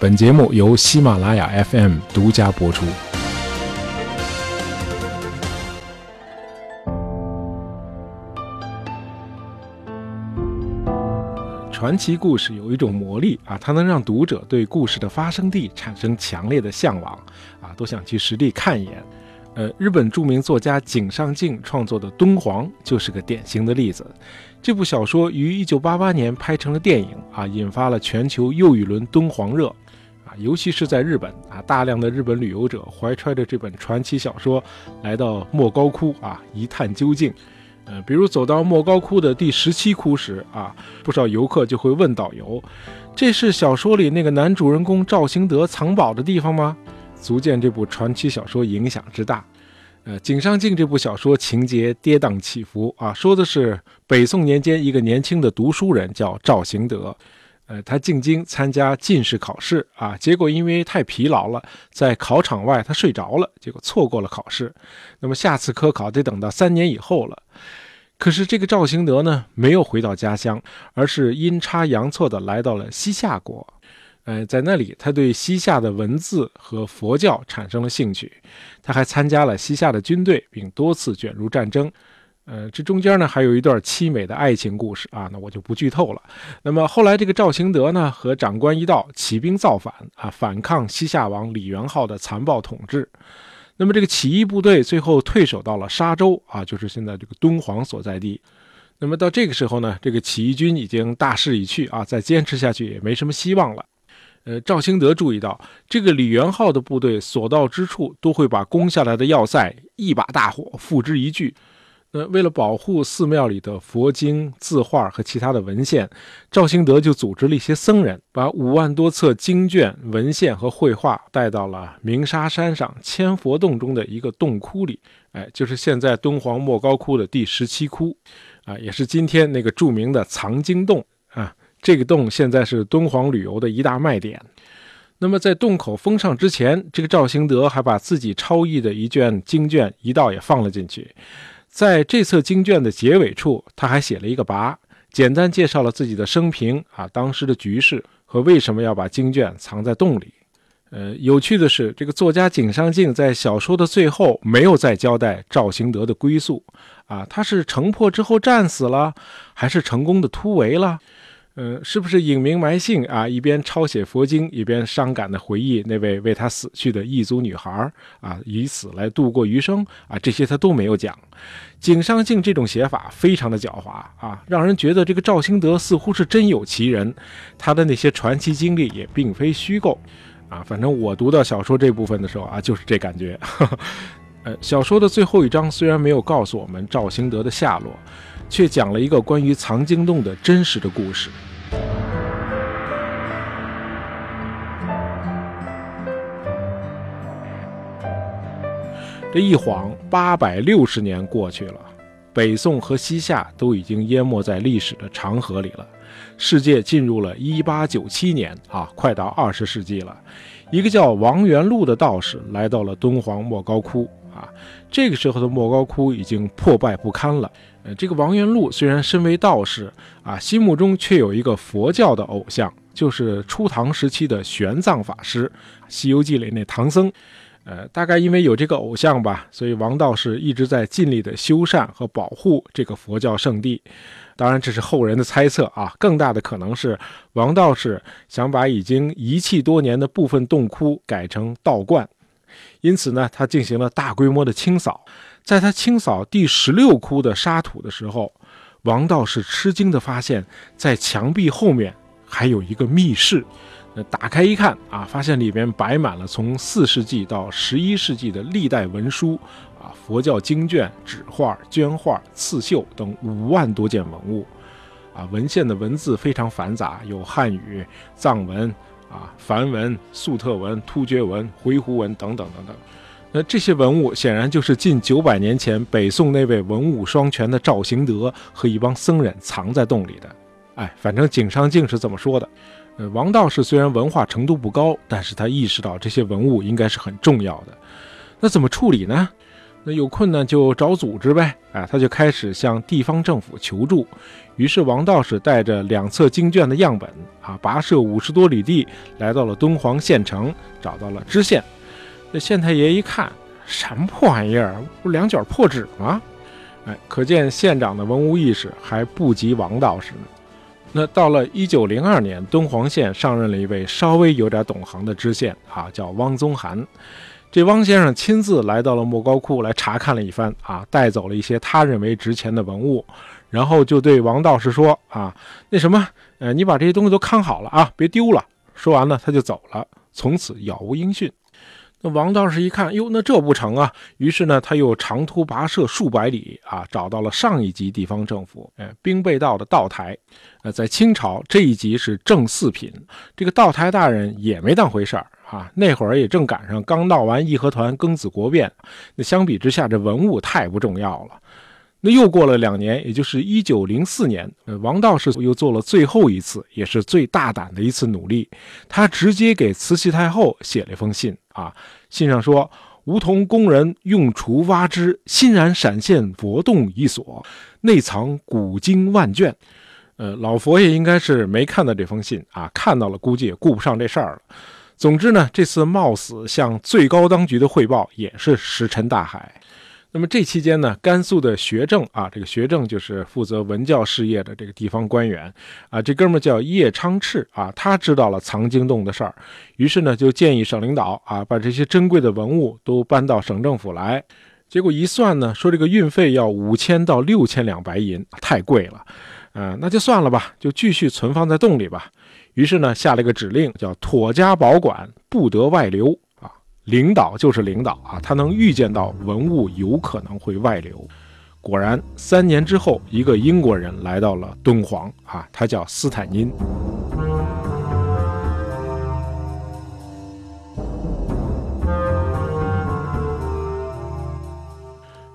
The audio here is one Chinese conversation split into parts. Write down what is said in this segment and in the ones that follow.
本节目由喜马拉雅 FM 独家播出。传奇故事有一种魔力啊，它能让读者对故事的发生地产生强烈的向往啊，都想去实地看一眼。呃，日本著名作家井上靖创作的《敦煌》就是个典型的例子。这部小说于1988年拍成了电影啊，引发了全球又一轮敦煌热尤其是在日本啊，大量的日本旅游者怀揣着这本传奇小说来到莫高窟啊，一探究竟。呃，比如走到莫高窟的第十七窟时啊，不少游客就会问导游：“这是小说里那个男主人公赵兴德藏宝的地方吗？”足见这部传奇小说影响之大。呃，井上靖这部小说情节跌宕起伏啊，说的是北宋年间一个年轻的读书人叫赵行德。呃，他进京参加进士考试啊，结果因为太疲劳了，在考场外他睡着了，结果错过了考试。那么下次科考得等到三年以后了。可是这个赵行德呢，没有回到家乡，而是阴差阳错的来到了西夏国。呃，在那里他对西夏的文字和佛教产生了兴趣，他还参加了西夏的军队，并多次卷入战争。呃，这中间呢还有一段凄美的爱情故事啊，那我就不剧透了。那么后来这个赵行德呢和长官一道起兵造反啊，反抗西夏王李元昊的残暴统治。那么这个起义部队最后退守到了沙州啊，就是现在这个敦煌所在地。那么到这个时候呢，这个起义军已经大势已去啊，再坚持下去也没什么希望了。呃，赵兴德注意到，这个李元昊的部队所到之处都会把攻下来的要塞一把大火付之一炬。那为了保护寺庙里的佛经、字画和其他的文献，赵兴德就组织了一些僧人，把五万多册经卷、文献和绘画带到了鸣沙山上千佛洞中的一个洞窟里。哎，就是现在敦煌莫高窟的第十七窟，啊，也是今天那个著名的藏经洞啊。这个洞现在是敦煌旅游的一大卖点。那么在洞口封上之前，这个赵兴德还把自己抄译的一卷经卷一道也放了进去。在这册经卷的结尾处，他还写了一个跋，简单介绍了自己的生平啊，当时的局势和为什么要把经卷藏在洞里。呃，有趣的是，这个作家井上靖在小说的最后没有再交代赵行德的归宿啊，他是城破之后战死了，还是成功的突围了？嗯，是不是隐名埋姓啊？一边抄写佛经，一边伤感的回忆那位为他死去的异族女孩啊，以此来度过余生啊？这些他都没有讲。井上靖这种写法非常的狡猾啊，让人觉得这个赵兴德似乎是真有其人，他的那些传奇经历也并非虚构啊。反正我读到小说这部分的时候啊，就是这感觉。呃，小说的最后一章虽然没有告诉我们赵兴德的下落，却讲了一个关于藏经洞的真实的故事。这一晃八百六十年过去了，北宋和西夏都已经淹没在历史的长河里了。世界进入了一八九七年啊，快到二十世纪了。一个叫王元禄的道士来到了敦煌莫高窟啊。这个时候的莫高窟已经破败不堪了。呃，这个王元禄虽然身为道士啊，心目中却有一个佛教的偶像，就是初唐时期的玄奘法师，《西游记》里那唐僧。呃，大概因为有这个偶像吧，所以王道士一直在尽力的修缮和保护这个佛教圣地。当然，这是后人的猜测啊。更大的可能是王道士想把已经遗弃多年的部分洞窟改成道观，因此呢，他进行了大规模的清扫。在他清扫第十六窟的沙土的时候，王道士吃惊地发现，在墙壁后面还有一个密室。那打开一看啊，发现里边摆满了从四世纪到十一世纪的历代文书啊，佛教经卷、纸画、绢画、刺绣等五万多件文物啊。文献的文字非常繁杂，有汉语、藏文啊、梵文、粟特文、突厥文、回鹘文等等等等。那这些文物显然就是近九百年前北宋那位文武双全的赵行德和一帮僧人藏在洞里的。哎，反正井上靖是这么说的。呃，王道士虽然文化程度不高，但是他意识到这些文物应该是很重要的。那怎么处理呢？那有困难就找组织呗，哎，他就开始向地方政府求助。于是王道士带着两册经卷的样本啊，跋涉五十多里地，来到了敦煌县城，找到了知县。那县太爷一看，什么破玩意儿，不两卷破纸吗？哎，可见县长的文物意识还不及王道士呢。那到了一九零二年，敦煌县上任了一位稍微有点懂行的知县啊，叫汪宗涵。这汪先生亲自来到了莫高窟来查看了一番啊，带走了一些他认为值钱的文物，然后就对王道士说啊，那什么，呃，你把这些东西都看好了啊，别丢了。说完呢，他就走了，从此杳无音讯。那王道士一看，哟，那这不成啊！于是呢，他又长途跋涉数百里啊，找到了上一级地方政府，呃，兵备道的道台。呃，在清朝这一级是正四品，这个道台大人也没当回事儿啊。那会儿也正赶上刚闹完义和团庚子国变，那相比之下，这文物太不重要了。那又过了两年，也就是一九零四年，呃，王道士又做了最后一次，也是最大胆的一次努力。他直接给慈禧太后写了一封信啊，信上说：“梧桐工人用锄挖之，欣然闪现佛洞一所，内藏古经万卷。”呃，老佛爷应该是没看到这封信啊，看到了估计也顾不上这事儿了。总之呢，这次冒死向最高当局的汇报也是石沉大海。那么这期间呢，甘肃的学政啊，这个学政就是负责文教事业的这个地方官员啊，这哥们叫叶昌炽啊，他知道了藏经洞的事儿，于是呢就建议省领导啊，把这些珍贵的文物都搬到省政府来。结果一算呢，说这个运费要五千到六千两白银，太贵了，啊，那就算了吧，就继续存放在洞里吧。于是呢，下了个指令，叫妥加保管，不得外流。领导就是领导啊，他能预见到文物有可能会外流。果然，三年之后，一个英国人来到了敦煌啊，他叫斯坦因。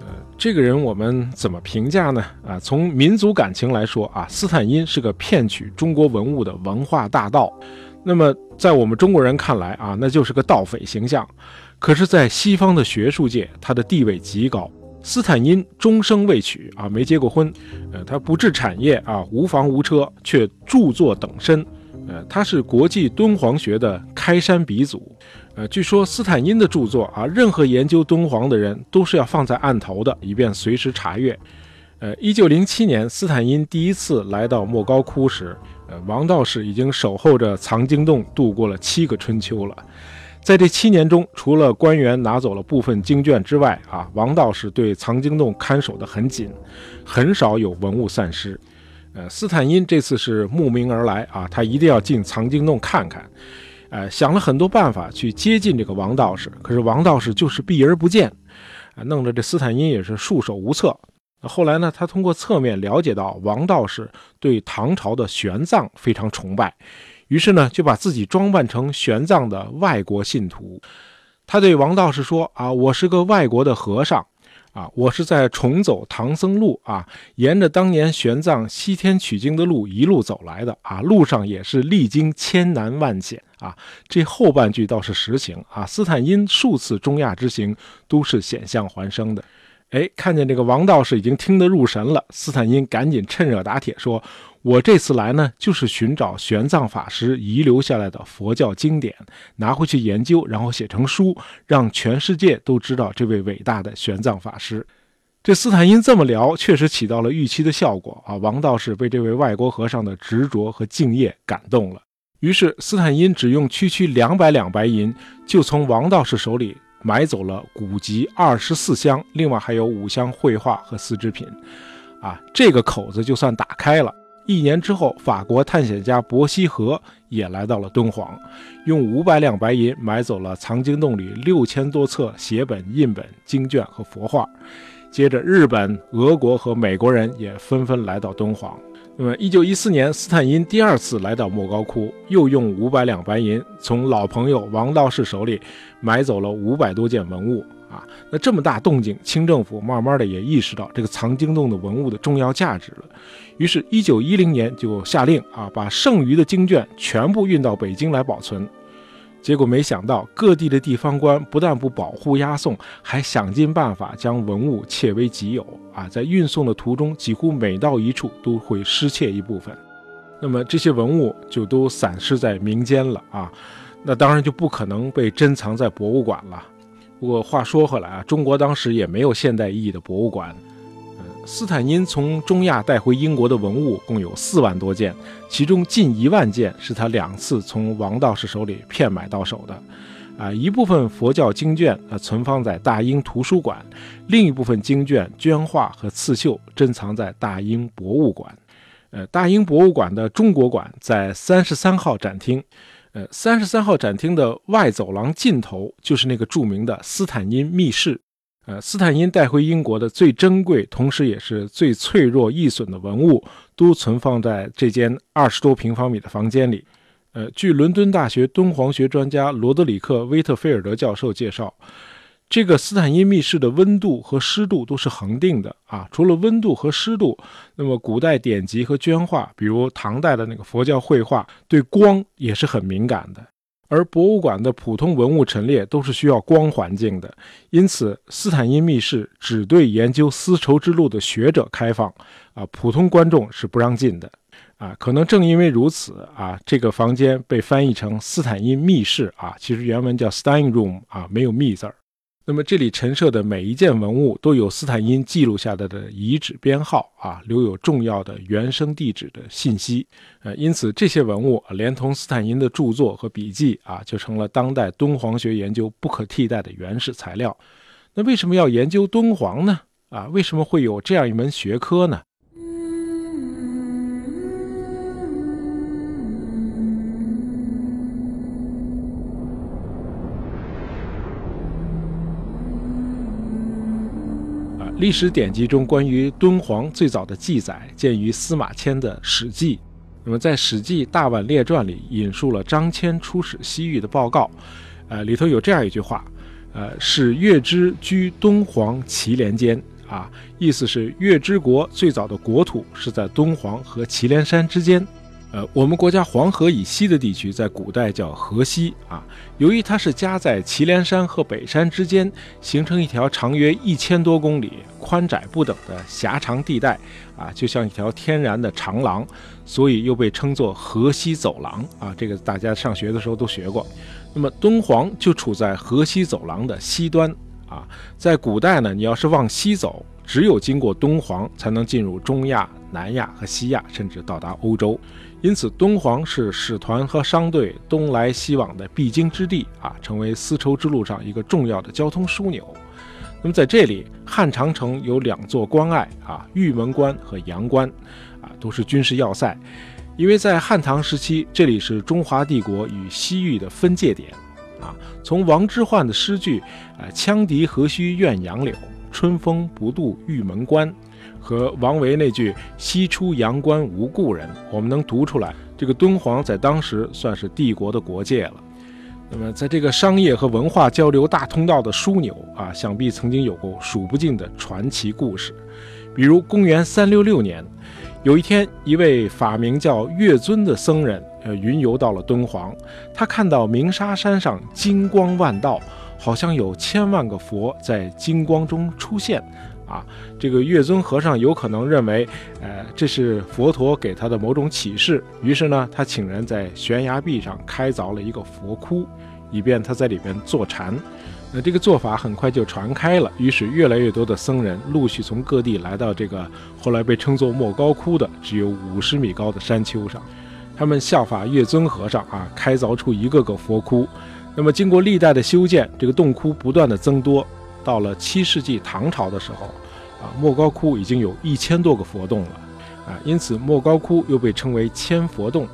呃，这个人我们怎么评价呢？啊，从民族感情来说啊，斯坦因是个骗取中国文物的文化大盗。那么，在我们中国人看来啊，那就是个盗匪形象。可是，在西方的学术界，他的地位极高。斯坦因终生未娶啊，没结过婚。呃，他不置产业啊，无房无车，却著作等身。呃，他是国际敦煌学的开山鼻祖。呃，据说斯坦因的著作啊，任何研究敦煌的人都是要放在案头的，以便随时查阅。呃，一九零七年，斯坦因第一次来到莫高窟时。呃，王道士已经守候着藏经洞度过了七个春秋了。在这七年中，除了官员拿走了部分经卷之外，啊，王道士对藏经洞看守得很紧，很少有文物散失。呃，斯坦因这次是慕名而来啊，他一定要进藏经洞看看。呃，想了很多办法去接近这个王道士，可是王道士就是避而不见，啊，弄得这斯坦因也是束手无策。后来呢，他通过侧面了解到王道士对唐朝的玄奘非常崇拜，于是呢就把自己装扮成玄奘的外国信徒。他对王道士说：“啊，我是个外国的和尚，啊，我是在重走唐僧路啊，沿着当年玄奘西天取经的路一路走来的啊，路上也是历经千难万险啊。这后半句倒是实情啊。斯坦因数次中亚之行都是险象环生的。”哎，看见这个王道士已经听得入神了，斯坦因赶紧趁热打铁说：“我这次来呢，就是寻找玄奘法师遗留下来的佛教经典，拿回去研究，然后写成书，让全世界都知道这位伟大的玄奘法师。”这斯坦因这么聊，确实起到了预期的效果啊！王道士被这位外国和尚的执着和敬业感动了，于是斯坦因只用区区两百两白银，就从王道士手里。买走了古籍二十四箱，另外还有五箱绘画和丝织品，啊，这个口子就算打开了。一年之后，法国探险家伯希和也来到了敦煌，用五百两白银买走了藏经洞里六千多册写本、印本、经卷和佛画。接着，日本、俄国和美国人也纷纷来到敦煌。那么，一九一四年，斯坦因第二次来到莫高窟，又用五百两白银从老朋友王道士手里买走了五百多件文物啊。那这么大动静，清政府慢慢的也意识到这个藏经洞的文物的重要价值了。于是，一九一零年就下令啊，把剩余的经卷全部运到北京来保存。结果没想到，各地的地方官不但不保护押送，还想尽办法将文物窃为己有啊！在运送的途中，几乎每到一处都会失窃一部分。那么这些文物就都散失在民间了啊！那当然就不可能被珍藏在博物馆了。不过话说回来啊，中国当时也没有现代意义的博物馆。斯坦因从中亚带回英国的文物共有四万多件，其中近一万件是他两次从王道士手里骗买到手的。啊，一部分佛教经卷啊存放在大英图书馆，另一部分经卷、绢画和刺绣珍藏在大英博物馆。呃，大英博物馆的中国馆在三十三号展厅。呃，三十三号展厅的外走廊尽头就是那个著名的斯坦因密室。呃，斯坦因带回英国的最珍贵，同时也是最脆弱易损的文物，都存放在这间二十多平方米的房间里。呃，据伦敦大学敦煌学专家罗德里克·威特菲尔德教授介绍，这个斯坦因密室的温度和湿度都是恒定的啊。除了温度和湿度，那么古代典籍和绢画，比如唐代的那个佛教绘画，对光也是很敏感的。而博物馆的普通文物陈列都是需要光环境的，因此斯坦因密室只对研究丝绸之路的学者开放，啊，普通观众是不让进的，啊，可能正因为如此，啊，这个房间被翻译成斯坦因密室，啊，其实原文叫 Stein Room，啊，没有密字儿。那么这里陈设的每一件文物都有斯坦因记录下来的遗址编号啊，留有重要的原生地址的信息。呃，因此这些文物连同斯坦因的著作和笔记啊，就成了当代敦煌学研究不可替代的原始材料。那为什么要研究敦煌呢？啊，为什么会有这样一门学科呢？历史典籍中关于敦煌最早的记载见于司马迁的《史记》。那么在《史记·大宛列传》里引述了张骞出使西域的报告，呃，里头有这样一句话，呃，使月支居敦煌祁连间啊，意思是月支国最早的国土是在敦煌和祁连山之间。呃，我们国家黄河以西的地区在古代叫河西啊，由于它是夹在祁连山和北山之间，形成一条长约一千多公里、宽窄不等的狭长地带啊，就像一条天然的长廊，所以又被称作河西走廊啊。这个大家上学的时候都学过。那么敦煌就处在河西走廊的西端啊，在古代呢，你要是往西走，只有经过敦煌才能进入中亚、南亚和西亚，甚至到达欧洲。因此，敦煌是使团和商队东来西往的必经之地啊，成为丝绸之路上一个重要的交通枢纽。那么，在这里，汉长城有两座关隘啊，玉门关和阳关，啊，都是军事要塞。因为在汉唐时期，这里是中华帝国与西域的分界点啊。从王之涣的诗句“呃，羌笛何须怨杨柳，春风不度玉门关”。和王维那句“西出阳关无故人”，我们能读出来，这个敦煌在当时算是帝国的国界了。那么，在这个商业和文化交流大通道的枢纽啊，想必曾经有过数不尽的传奇故事。比如，公元三六六年，有一天，一位法名叫月尊的僧人，呃，云游到了敦煌。他看到鸣沙山上金光万道，好像有千万个佛在金光中出现。啊，这个月尊和尚有可能认为，呃，这是佛陀给他的某种启示。于是呢，他请人在悬崖壁上开凿了一个佛窟，以便他在里边坐禅。那这个做法很快就传开了，于是越来越多的僧人陆续从各地来到这个后来被称作莫高窟的只有五十米高的山丘上，他们效法月尊和尚啊，开凿出一个个佛窟。那么经过历代的修建，这个洞窟不断的增多。到了七世纪唐朝的时候，啊，莫高窟已经有一千多个佛洞了，啊，因此莫高窟又被称为千佛洞。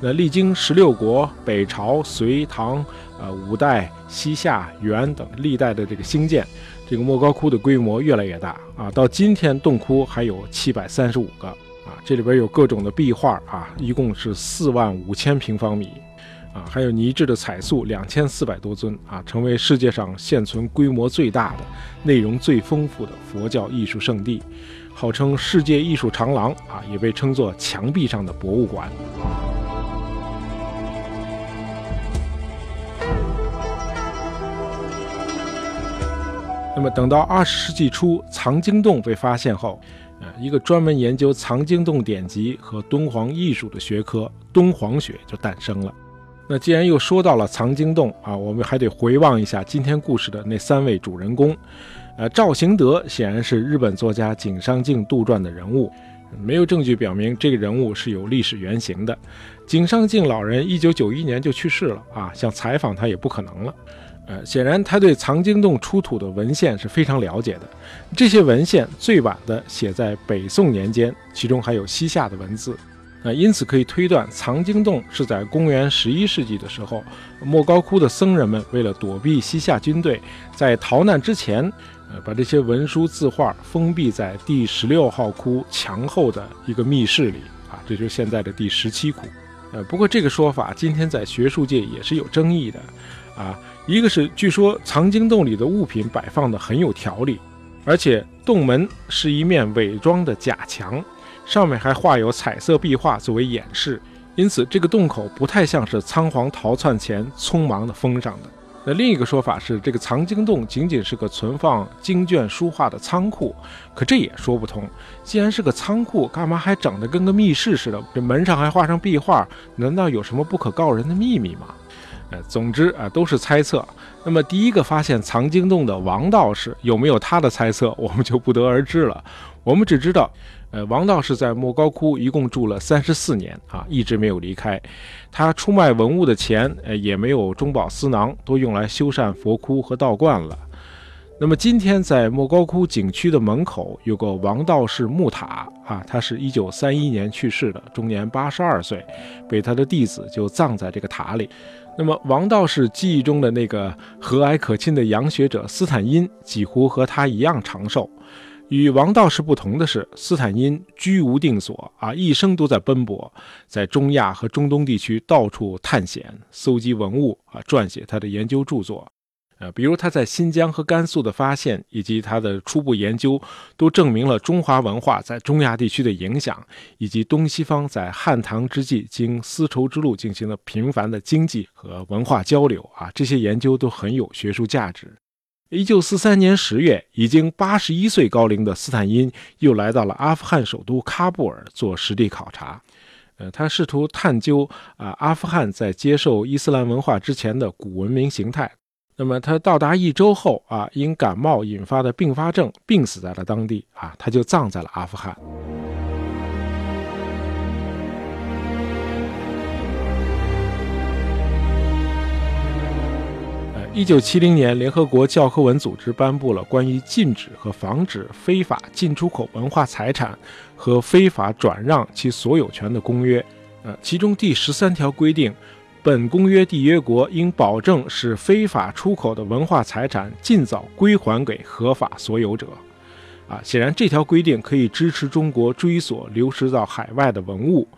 那历经十六国、北朝、隋唐、呃五代、西夏、元等历代的这个兴建，这个莫高窟的规模越来越大，啊，到今天洞窟还有七百三十五个，啊，这里边有各种的壁画，啊，一共是四万五千平方米。啊还有泥质的彩塑两千四百多尊啊成为世界上现存规模最大的内容最丰富的佛教艺术圣地号称世界艺术长廊啊也被称作墙壁上的博物馆。那么等到二十世纪初藏经洞被发现后呃一个专门研究藏经洞典籍和敦煌艺术的学科敦煌学就诞生了。那既然又说到了藏经洞啊，我们还得回望一下今天故事的那三位主人公。呃，赵行德显然是日本作家井上靖杜撰的人物，没有证据表明这个人物是有历史原型的。井上靖老人一九九一年就去世了啊，想采访他也不可能了。呃，显然他对藏经洞出土的文献是非常了解的。这些文献最晚的写在北宋年间，其中还有西夏的文字。那因此可以推断，藏经洞是在公元十一世纪的时候，莫高窟的僧人们为了躲避西夏军队，在逃难之前，呃，把这些文书字画封闭在第十六号窟墙后的一个密室里啊，这就是现在的第十七窟。呃，不过这个说法今天在学术界也是有争议的，啊。一个是，据说藏经洞里的物品摆放的很有条理，而且洞门是一面伪装的假墙，上面还画有彩色壁画作为掩饰，因此这个洞口不太像是仓皇逃窜前匆忙的封上的。那另一个说法是，这个藏经洞仅仅是个存放经卷书画的仓库，可这也说不通。既然是个仓库，干嘛还整得跟个密室似的？这门上还画上壁画，难道有什么不可告人的秘密吗？呃，总之啊，都是猜测。那么，第一个发现藏经洞的王道士有没有他的猜测，我们就不得而知了。我们只知道，呃，王道士在莫高窟一共住了三十四年啊，一直没有离开。他出卖文物的钱，呃，也没有中饱私囊，都用来修缮佛窟和道观了。那么，今天在莫高窟景区的门口有个王道士木塔啊，他是一九三一年去世的，终年八十二岁，被他的弟子就葬在这个塔里。那么，王道士记忆中的那个和蔼可亲的洋学者斯坦因，几乎和他一样长寿。与王道士不同的是，斯坦因居无定所啊，一生都在奔波，在中亚和中东地区到处探险、搜集文物啊，撰写他的研究著作。呃，比如他在新疆和甘肃的发现，以及他的初步研究，都证明了中华文化在中亚地区的影响，以及东西方在汉唐之际经丝绸之路进行了频繁的经济和文化交流啊，这些研究都很有学术价值。一九四三年十月，已经八十一岁高龄的斯坦因又来到了阿富汗首都喀布尔做实地考察，呃，他试图探究啊阿富汗在接受伊斯兰文化之前的古文明形态。那么他到达一周后啊，因感冒引发的并发症病死在了当地啊，他就葬在了阿富汗。一九七零年，联合国教科文组织颁布了关于禁止和防止非法进出口文化财产和非法转让其所有权的公约，呃，其中第十三条规定。本公约缔约国应保证使非法出口的文化财产尽早归还给合法所有者。啊，显然这条规定可以支持中国追索流失到海外的文物。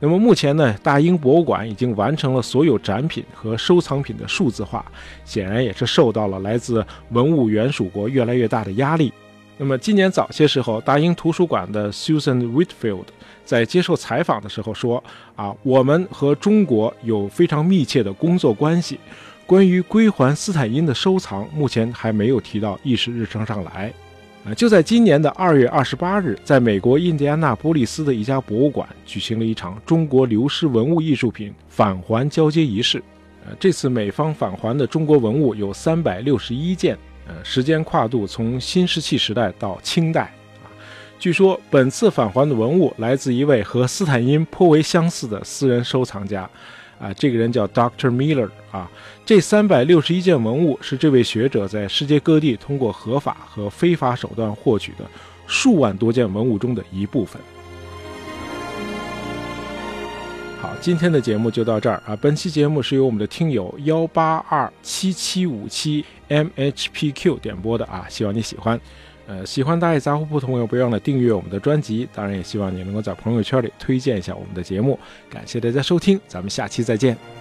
那么目前呢，大英博物馆已经完成了所有展品和收藏品的数字化，显然也是受到了来自文物原属国越来越大的压力。那么今年早些时候，大英图书馆的 Susan Whitfield。在接受采访的时候说：“啊，我们和中国有非常密切的工作关系。关于归还斯坦因的收藏，目前还没有提到议事日程上来。啊，就在今年的二月二十八日，在美国印第安纳波利斯的一家博物馆举行了一场中国流失文物艺术品返还交接仪式。呃，这次美方返还的中国文物有三百六十一件，呃，时间跨度从新石器时代到清代。”据说本次返还的文物来自一位和斯坦因颇为相似的私人收藏家，啊，这个人叫 Doctor Miller 啊。这三百六十一件文物是这位学者在世界各地通过合法和非法手段获取的数万多件文物中的一部分。好，今天的节目就到这儿啊。本期节目是由我们的听友幺八二七七五七 mhpq 点播的啊，希望你喜欢。呃，喜欢大爷杂货铺的朋友，不要忘了订阅我们的专辑。当然，也希望你能够在朋友圈里推荐一下我们的节目。感谢大家收听，咱们下期再见。